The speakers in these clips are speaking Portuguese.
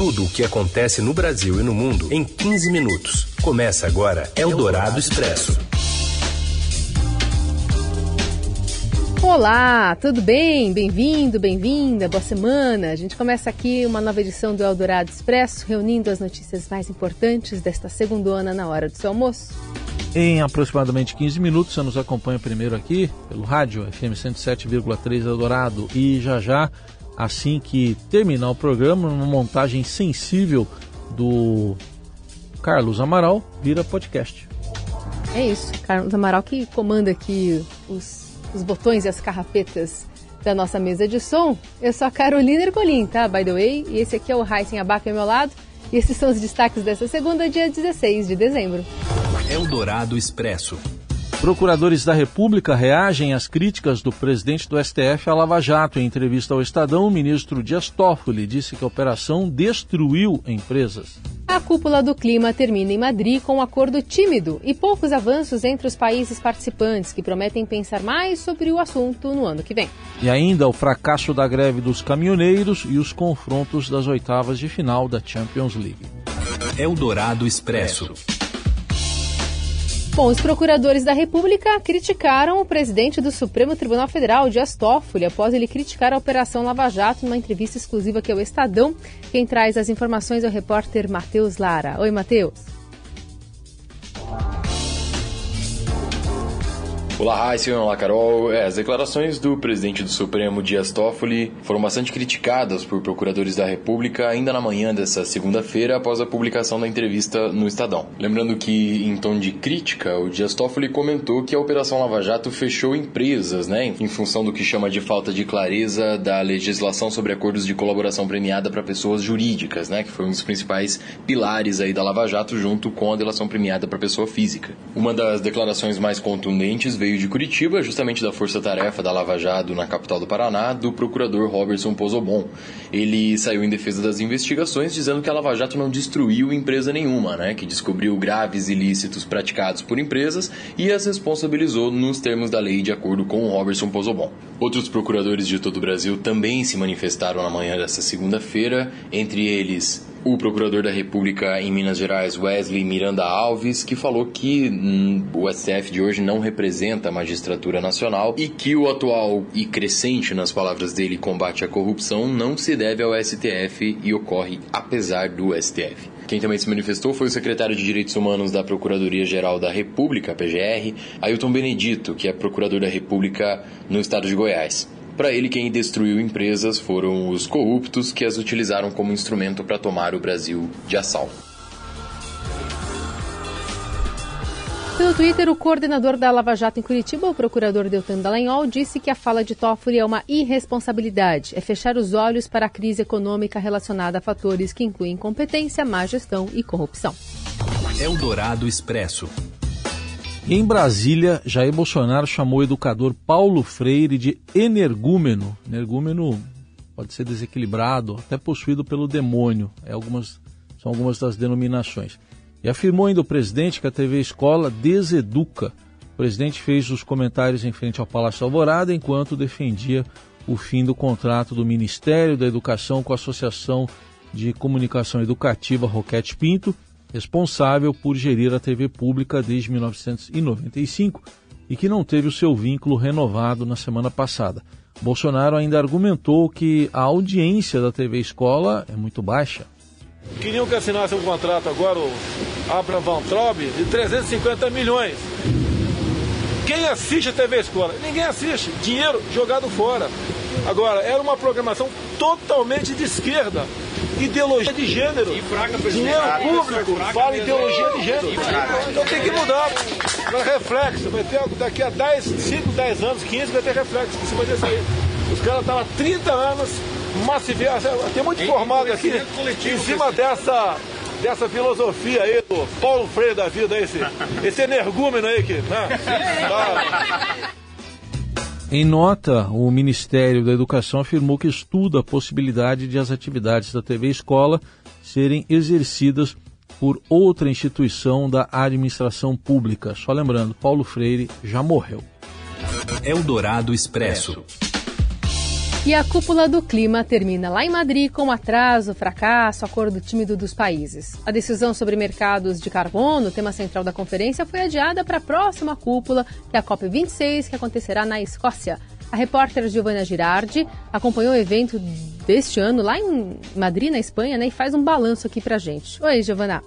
Tudo o que acontece no Brasil e no mundo em 15 minutos. Começa agora Eldorado Expresso. Olá, tudo bem? Bem-vindo, bem-vinda, boa semana. A gente começa aqui uma nova edição do Eldorado Expresso, reunindo as notícias mais importantes desta segunda na hora do seu almoço. Em aproximadamente 15 minutos, você nos acompanha primeiro aqui pelo rádio FM 107,3 Eldorado e já já assim que terminar o programa, uma montagem sensível do Carlos Amaral vira podcast. É isso, Carlos Amaral que comanda aqui os, os botões e as carrapetas da nossa mesa de som. Eu sou a Carolina Ercolim, tá? By the way, e esse aqui é o Heisen Abaca ao meu lado. E esses são os destaques dessa segunda, dia 16 de dezembro. Eldorado Expresso. Procuradores da República reagem às críticas do presidente do STF à Lava Jato. Em entrevista ao Estadão, o ministro Dias Toffoli disse que a operação destruiu empresas. A cúpula do clima termina em Madrid com um acordo tímido e poucos avanços entre os países participantes, que prometem pensar mais sobre o assunto no ano que vem. E ainda o fracasso da greve dos caminhoneiros e os confrontos das oitavas de final da Champions League. Eldorado Expresso. Bom, os procuradores da República criticaram o presidente do Supremo Tribunal Federal, Dias Toffoli, após ele criticar a Operação Lava Jato numa entrevista exclusiva aqui ao Estadão. Quem traz as informações é o repórter Matheus Lara. Oi, Matheus. Olá, Raíssa, olá, Carol. É, as declarações do presidente do Supremo, Dias Toffoli, foram bastante criticadas por procuradores da República ainda na manhã dessa segunda-feira, após a publicação da entrevista no Estadão. Lembrando que, em tom de crítica, o Dias Toffoli comentou que a Operação Lava Jato fechou empresas, né, em função do que chama de falta de clareza da legislação sobre acordos de colaboração premiada para pessoas jurídicas, né, que foi um dos principais pilares aí da Lava Jato, junto com a delação premiada para pessoa física. Uma das declarações mais contundentes veio veio de Curitiba, justamente da Força Tarefa da Lava Jato na capital do Paraná, do procurador Robertson Pozobon. Ele saiu em defesa das investigações, dizendo que a Lava Jato não destruiu empresa nenhuma, né, que descobriu graves ilícitos praticados por empresas e as responsabilizou nos termos da lei de acordo com Robertson Pozobon. Outros procuradores de todo o Brasil também se manifestaram na manhã desta segunda-feira, entre eles o procurador da República em Minas Gerais, Wesley Miranda Alves, que falou que hum, o STF de hoje não representa a magistratura nacional e que o atual e crescente, nas palavras dele, combate à corrupção não se deve ao STF e ocorre apesar do STF. Quem também se manifestou foi o secretário de Direitos Humanos da Procuradoria-Geral da República, PGR, Ailton Benedito, que é procurador da República no estado de Goiás. Para ele, quem destruiu empresas foram os corruptos que as utilizaram como instrumento para tomar o Brasil de assalto. Pelo Twitter, o coordenador da Lava Jato em Curitiba, o procurador Deltan Dallagnol, disse que a fala de Toffoli é uma irresponsabilidade, é fechar os olhos para a crise econômica relacionada a fatores que incluem incompetência, má gestão e corrupção. Eldorado Expresso. Em Brasília, Jair Bolsonaro chamou o educador Paulo Freire de energúmeno. Energúmeno pode ser desequilibrado, até possuído pelo demônio. É algumas, são algumas das denominações. E afirmou ainda o presidente que a TV Escola deseduca. O presidente fez os comentários em frente ao Palácio Alvorada enquanto defendia o fim do contrato do Ministério da Educação com a Associação de Comunicação Educativa Roquete Pinto responsável por gerir a TV pública desde 1995 e que não teve o seu vínculo renovado na semana passada. Bolsonaro ainda argumentou que a audiência da TV Escola é muito baixa. Queriam que assinasse um contrato agora, o Abraham Van Traub, de 350 milhões. Quem assiste a TV Escola? Ninguém assiste. Dinheiro jogado fora. Agora, era uma programação totalmente de esquerda ideologia de gênero. Dinheiro público fala ideologia de gênero. Então tem que mudar. Agora, reflexo. Vai ter daqui a 10, 5, 10 anos, 15, vai ter reflexo em cima desse aí. Os caras estavam há 30 anos massificados. Tem muito formado aqui em cima dessa dessa filosofia aí do Paulo Freire da vida, esse, esse energúmeno aí que. Né? Tá. Em nota, o Ministério da Educação afirmou que estuda a possibilidade de as atividades da TV Escola serem exercidas por outra instituição da administração pública. Só lembrando, Paulo Freire já morreu. Eldorado Expresso. E a cúpula do clima termina lá em Madrid com atraso, fracasso, acordo tímido dos países. A decisão sobre mercados de carbono, tema central da conferência, foi adiada para a próxima cúpula, que é a COP26, que acontecerá na Escócia. A repórter Giovanna Girardi acompanhou o evento deste ano lá em Madrid, na Espanha, né, e faz um balanço aqui para gente. Oi, Giovanna.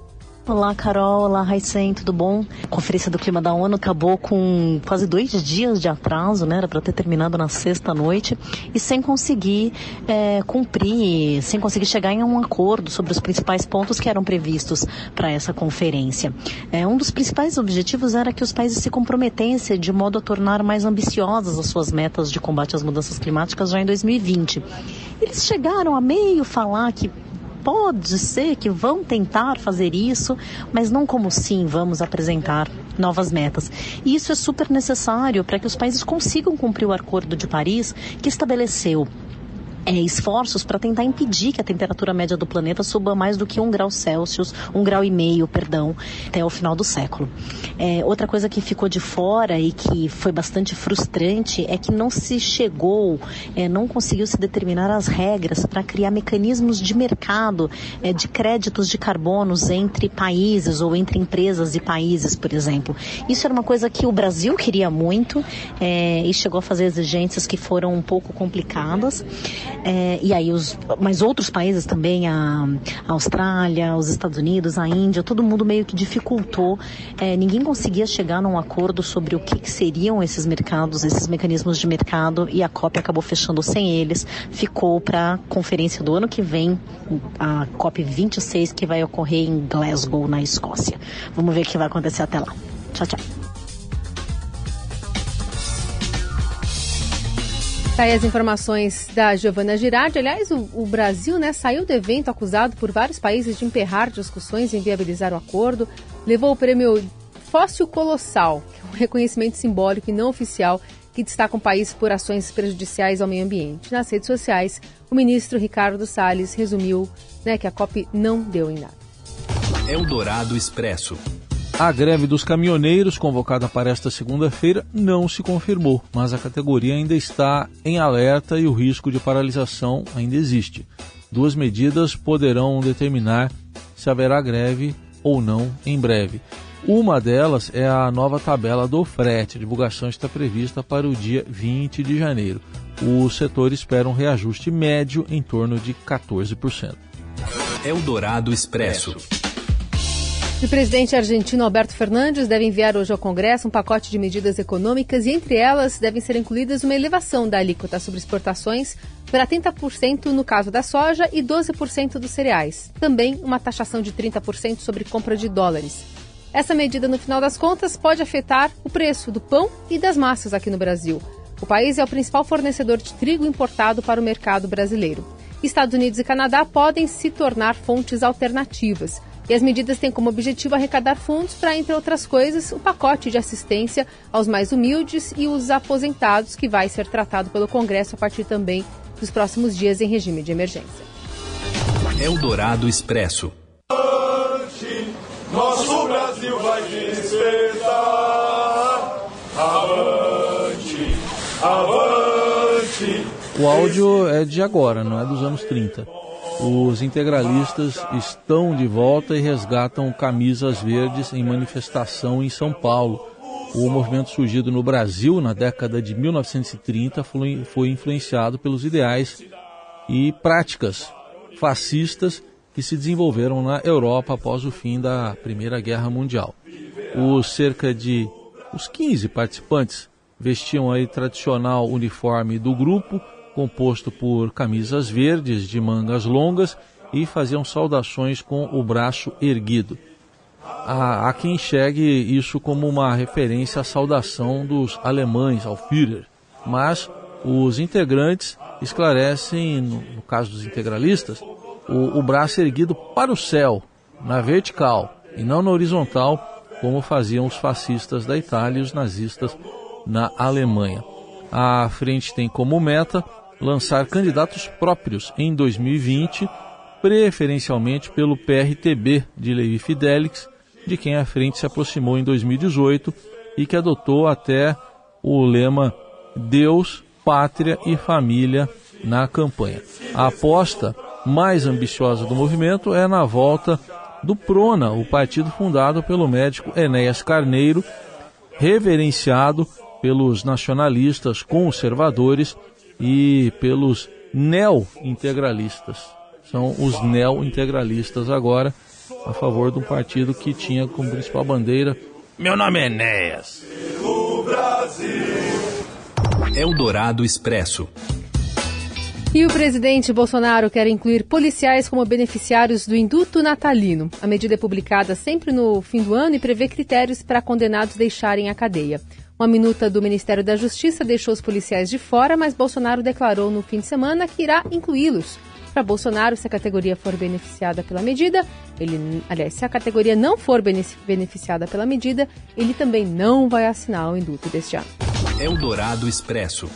Olá, Carol. Olá, Raicen, tudo bom? A Conferência do Clima da ONU acabou com quase dois dias de atraso, né? Era para ter terminado na sexta noite e sem conseguir é, cumprir, sem conseguir chegar em um acordo sobre os principais pontos que eram previstos para essa conferência. É, um dos principais objetivos era que os países se comprometessem de modo a tornar mais ambiciosas as suas metas de combate às mudanças climáticas já em 2020. Eles chegaram a meio falar que pode ser que vão tentar fazer isso, mas não como sim vamos apresentar novas metas. E isso é super necessário para que os países consigam cumprir o Acordo de Paris, que estabeleceu é, esforços para tentar impedir que a temperatura média do planeta suba mais do que um grau Celsius, um grau e meio, perdão, até o final do século. É, outra coisa que ficou de fora e que foi bastante frustrante é que não se chegou, é, não conseguiu se determinar as regras para criar mecanismos de mercado é, de créditos de carbonos entre países ou entre empresas e países, por exemplo. Isso era uma coisa que o Brasil queria muito é, e chegou a fazer exigências que foram um pouco complicadas. É, e aí os, mas outros países também, a, a, Austrália, os Estados Unidos, a Índia, todo mundo meio que dificultou. É, ninguém conseguia chegar num acordo sobre o que, que, seriam esses mercados, esses mecanismos de mercado, e a COP acabou fechando sem eles. Ficou para a conferência do ano que vem, a COP 26, que vai ocorrer em Glasgow, na Escócia. Vamos ver o que vai acontecer até lá. Tchau, tchau. Tá aí as informações da Giovana Girardi. Aliás, o, o, Brasil né, saiu do evento acusado por vários países de emperrar discussões e inviabilizar o acordo. Levou o prêmio Fóssil Colossal, é um reconhecimento simbólico e não oficial que destaca um país por ações prejudiciais ao meio ambiente. Nas redes sociais, o ministro Ricardo Salles resumiu né, que a COP não deu em nada. Eldorado Expresso. A greve dos caminhoneiros, convocada para esta segunda-feira, não se confirmou, mas a categoria ainda está em alerta e o risco de paralisação ainda existe. Duas medidas poderão determinar se haverá greve ou não em breve. Uma delas é a nova tabela do frete. A divulgação está prevista para o dia 20 de janeiro. O setor espera um reajuste médio em torno de 14%. Eldorado Expresso. O presidente argentino Alberto Fernandes deve enviar hoje ao Congresso um pacote de medidas econômicas e, entre elas, devem ser incluídas uma elevação da alíquota sobre exportações para 30% no caso da soja e 12% dos cereais. Também uma taxação de 30% sobre compra de dólares. Essa medida, no final das contas, pode afetar o preço do pão e das massas aqui no Brasil. O país é o principal fornecedor de trigo importado para o mercado brasileiro. Estados Unidos e Canadá podem se tornar fontes alternativas. E as medidas têm como objetivo arrecadar fundos para, entre outras coisas, o pacote de assistência aos mais humildes e os aposentados, que vai ser tratado pelo Congresso a partir também dos próximos dias em regime de emergência. Eldorado Expresso. Nosso Brasil vai despertar. Avante, avante. O áudio é de agora, não é dos anos 30. Os integralistas estão de volta e resgatam camisas verdes em manifestação em São Paulo. O movimento surgido no Brasil na década de 1930 foi influenciado pelos ideais e práticas fascistas que se desenvolveram na Europa após o fim da Primeira Guerra Mundial. Os cerca de os 15 participantes vestiam aí tradicional uniforme do grupo composto por camisas verdes de mangas longas e faziam saudações com o braço erguido. Há, há quem enxergue isso como uma referência à saudação dos alemães ao Führer, mas os integrantes esclarecem, no, no caso dos integralistas, o, o braço erguido para o céu, na vertical e não na horizontal, como faziam os fascistas da Itália e os nazistas na Alemanha. A frente tem como meta lançar candidatos próprios em 2020, preferencialmente pelo PRTB de Levi Fidelix, de quem a frente se aproximou em 2018 e que adotou até o lema Deus, Pátria e Família na campanha. A aposta mais ambiciosa do movimento é na volta do Prona, o partido fundado pelo médico Enéas Carneiro, reverenciado pelos nacionalistas conservadores e pelos neo-integralistas. São os neo-integralistas agora, a favor de um partido que tinha como principal bandeira Meu nome é Enéas. Eldorado Expresso. E o presidente Bolsonaro quer incluir policiais como beneficiários do induto natalino. A medida é publicada sempre no fim do ano e prevê critérios para condenados deixarem a cadeia. Uma minuta do Ministério da Justiça deixou os policiais de fora, mas Bolsonaro declarou no fim de semana que irá incluí-los. Para Bolsonaro, se a categoria for beneficiada pela medida, ele, aliás, se a categoria não for beneficiada pela medida, ele também não vai assinar o induto deste ano. Eldorado Expresso.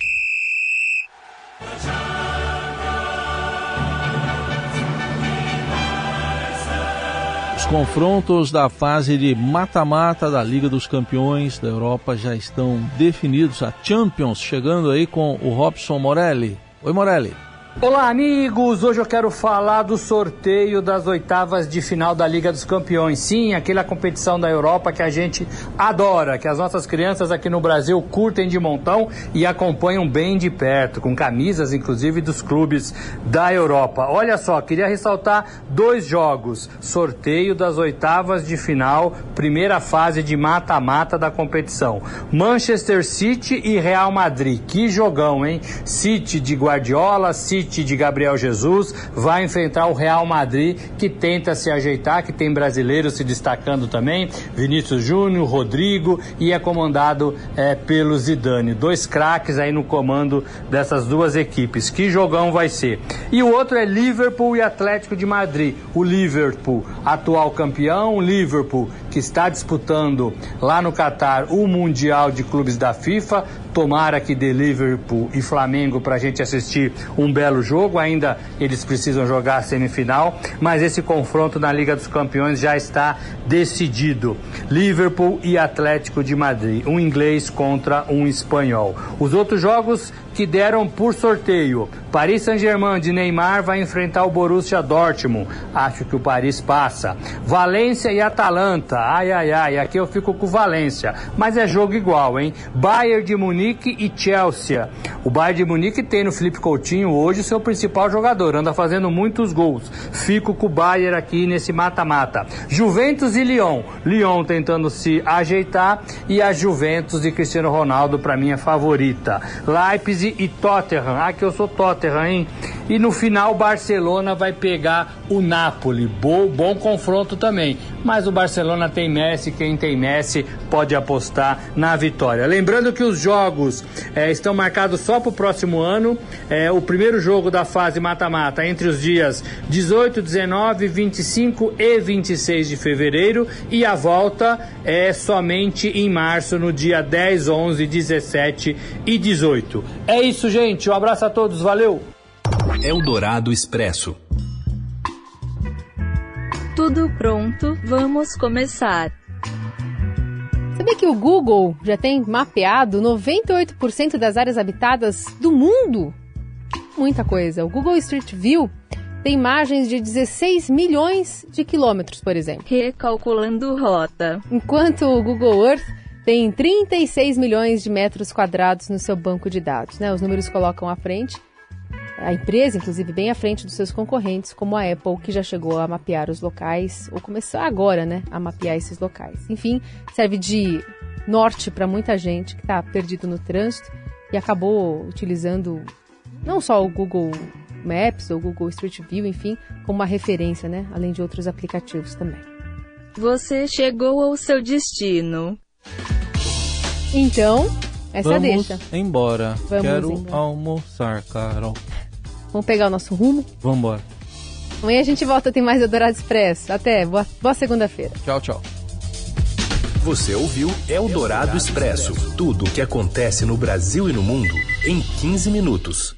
Confrontos da fase de mata-mata da Liga dos Campeões da Europa já estão definidos. A Champions chegando aí com o Robson Morelli. Oi, Morelli. Olá, amigos! Hoje eu quero falar do sorteio das oitavas de final da Liga dos Campeões. Sim, aquela competição da Europa que a gente adora, que as nossas crianças aqui no Brasil curtem de montão e acompanham bem de perto, com camisas inclusive dos clubes da Europa. Olha só, queria ressaltar dois jogos: sorteio das oitavas de final, primeira fase de mata-mata da competição. Manchester City e Real Madrid. Que jogão, hein? City de Guardiola, City City de Gabriel Jesus vai enfrentar o Real Madrid, que tenta se ajeitar, que tem brasileiros se destacando também, Vinícius Júnior, Rodrigo, e é comandado é, pelo Zidane. Dois craques aí no comando dessas duas equipes. Que jogão vai ser? E o outro é Liverpool e Atlético de Madrid. O Liverpool, atual campeão, Liverpool que está disputando lá no Catar o Mundial de Clubes da FIFA. Tomara que dê Liverpool e Flamengo para a gente assistir um belo jogo. Ainda eles precisam jogar a semifinal, mas esse confronto na Liga dos Campeões já está decidido. Liverpool e Atlético de Madrid, um inglês contra um espanhol. Os outros jogos que deram por sorteio. Paris Saint-Germain de Neymar vai enfrentar o Borussia Dortmund. Acho que o Paris passa. Valência e Atalanta. Ai, ai, ai. Aqui eu fico com Valência. Mas é jogo igual, hein? Bayern de Munique e Chelsea. O Bayern de Munique tem no Felipe Coutinho hoje seu principal jogador. Anda fazendo muitos gols. Fico com o Bayern aqui nesse mata-mata. Juventus e Lyon. Lyon tentando se ajeitar e a Juventus de Cristiano Ronaldo para minha favorita. Leipzig e Tottenham. Ah, que eu sou Tottenham, hein? E no final, Barcelona vai pegar o Napoli. Bom, bom confronto também. Mas o Barcelona tem Messi, quem tem Messi pode apostar na vitória. Lembrando que os jogos é, estão marcados só para o próximo ano. É, o primeiro jogo da fase mata-mata entre os dias 18, 19, 25 e 26 de fevereiro. E a volta é somente em março, no dia 10, 11, 17 e 18. É isso, gente. Um abraço a todos. Valeu! Eldorado Expresso. Tudo pronto, vamos começar. Sabia que o Google já tem mapeado 98% das áreas habitadas do mundo? Muita coisa. O Google Street View tem imagens de 16 milhões de quilômetros, por exemplo. Recalculando rota. Enquanto o Google Earth tem 36 milhões de metros quadrados no seu banco de dados. Né? Os números colocam à frente a empresa, inclusive, bem à frente dos seus concorrentes, como a Apple, que já chegou a mapear os locais, ou começou agora, né, a mapear esses locais. Enfim, serve de norte para muita gente que está perdido no trânsito e acabou utilizando não só o Google Maps ou Google Street View, enfim, como uma referência, né, além de outros aplicativos também. Você chegou ao seu destino. Então, essa Vamos deixa. embora. Vamos Quero embora. almoçar, Carol. Vamos pegar o nosso rumo? Vamos embora. Amanhã a gente volta, tem mais Eldorado Expresso. Até, boa, boa segunda-feira. Tchau, tchau. Você ouviu Eldorado Expresso tudo o que acontece no Brasil e no mundo em 15 minutos.